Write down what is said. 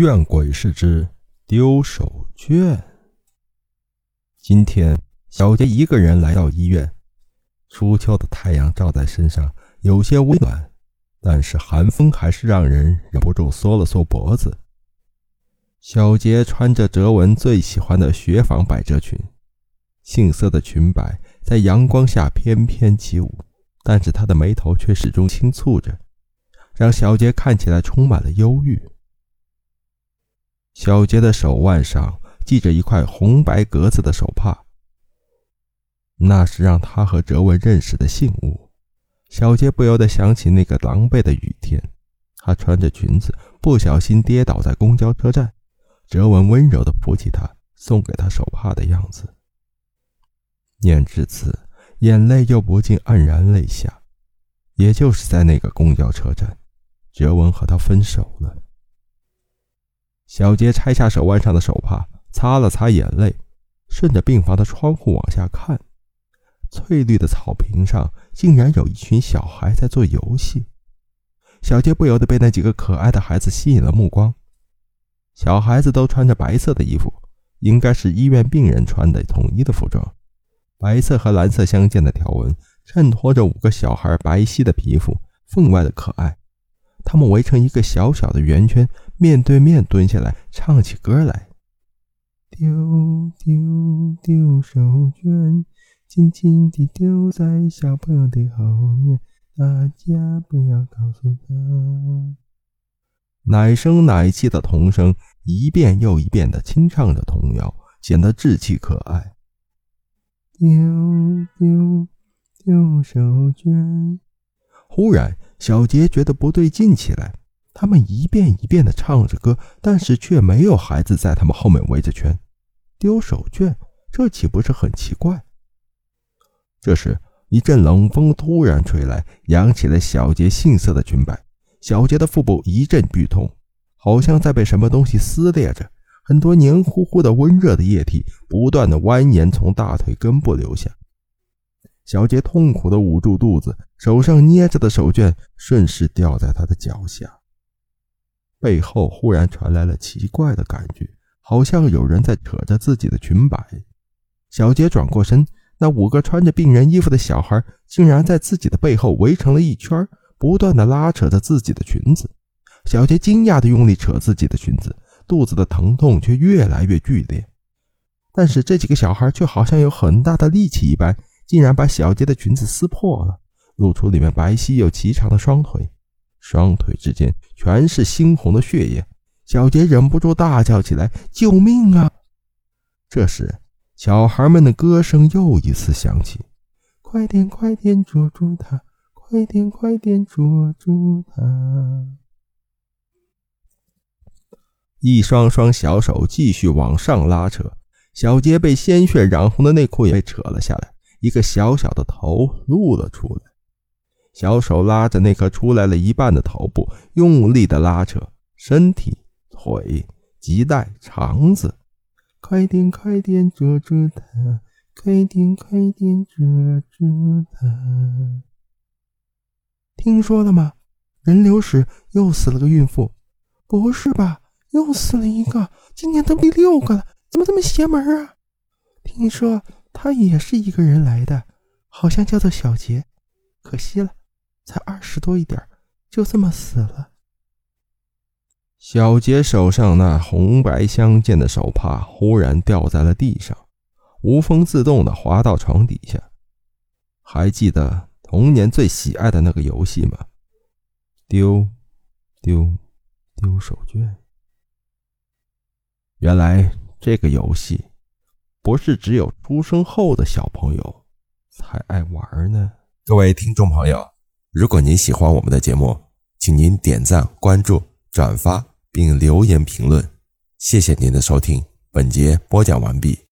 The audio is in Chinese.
院鬼事之丢手绢。今天，小杰一个人来到医院。初秋的太阳照在身上，有些温暖，但是寒风还是让人忍不住缩了缩脖子。小杰穿着哲文最喜欢的雪纺百褶裙，杏色的裙摆在阳光下翩翩起舞，但是她的眉头却始终轻蹙着，让小杰看起来充满了忧郁。小杰的手腕上系着一块红白格子的手帕，那是让他和哲文认识的信物。小杰不由得想起那个狼狈的雨天，他穿着裙子不小心跌倒在公交车站，哲文温柔地扶起他，送给他手帕的样子。念至此，眼泪又不禁黯然泪下。也就是在那个公交车站，哲文和他分手了。小杰拆下手腕上的手帕，擦了擦眼泪，顺着病房的窗户往下看。翠绿的草坪上，竟然有一群小孩在做游戏。小杰不由得被那几个可爱的孩子吸引了目光。小孩子都穿着白色的衣服，应该是医院病人穿的统一的服装。白色和蓝色相间的条纹衬托着五个小孩白皙的皮肤，分外的可爱。他们围成一个小小的圆圈。面对面蹲下来，唱起歌来。丢丢丢手绢，轻轻地丢在小朋友的后面，大家不要告诉他。奶声奶气的童声，一遍又一遍地清唱着童谣，显得稚气可爱。丢丢丢手绢。忽然，小杰觉得不对劲起来。他们一遍一遍地唱着歌，但是却没有孩子在他们后面围着圈丢手绢，这岂不是很奇怪？这时，一阵冷风突然吹来，扬起了小杰杏色的裙摆。小杰的腹部一阵剧痛，好像在被什么东西撕裂着，很多黏糊糊的温热的液体不断的蜿蜒从大腿根部流下。小杰痛苦地捂住肚子，手上捏着的手绢顺势掉在他的脚下。背后忽然传来了奇怪的感觉，好像有人在扯着自己的裙摆。小杰转过身，那五个穿着病人衣服的小孩竟然在自己的背后围成了一圈，不断的拉扯着自己的裙子。小杰惊讶的用力扯自己的裙子，肚子的疼痛却越来越剧烈。但是这几个小孩却好像有很大的力气一般，竟然把小杰的裙子撕破了，露出里面白皙又颀长的双腿。双腿之间全是猩红的血液，小杰忍不住大叫起来：“救命啊！”这时，小孩们的歌声又一次响起：“快点，快点捉住他！快点，快点捉住他！”一双双小手继续往上拉扯，小杰被鲜血染红的内裤也被扯了下来，一个小小的头露了出来。小手拉着那颗出来了一半的头部，用力的拉扯身体、腿、脐带、肠子。快点，快点捉住他！快点，快点捉住他！听说了吗？人流时又死了个孕妇。不是吧？又死了一个，今年都第六个了，怎么这么邪门啊？听说他也是一个人来的，好像叫做小杰。可惜了。才二十多一点，就这么死了。小杰手上那红白相间的手帕忽然掉在了地上，无风自动的滑到床底下。还记得童年最喜爱的那个游戏吗？丢，丢，丢手绢。原来这个游戏不是只有出生后的小朋友才爱玩呢。各位听众朋友。如果您喜欢我们的节目，请您点赞、关注、转发并留言评论，谢谢您的收听。本节播讲完毕。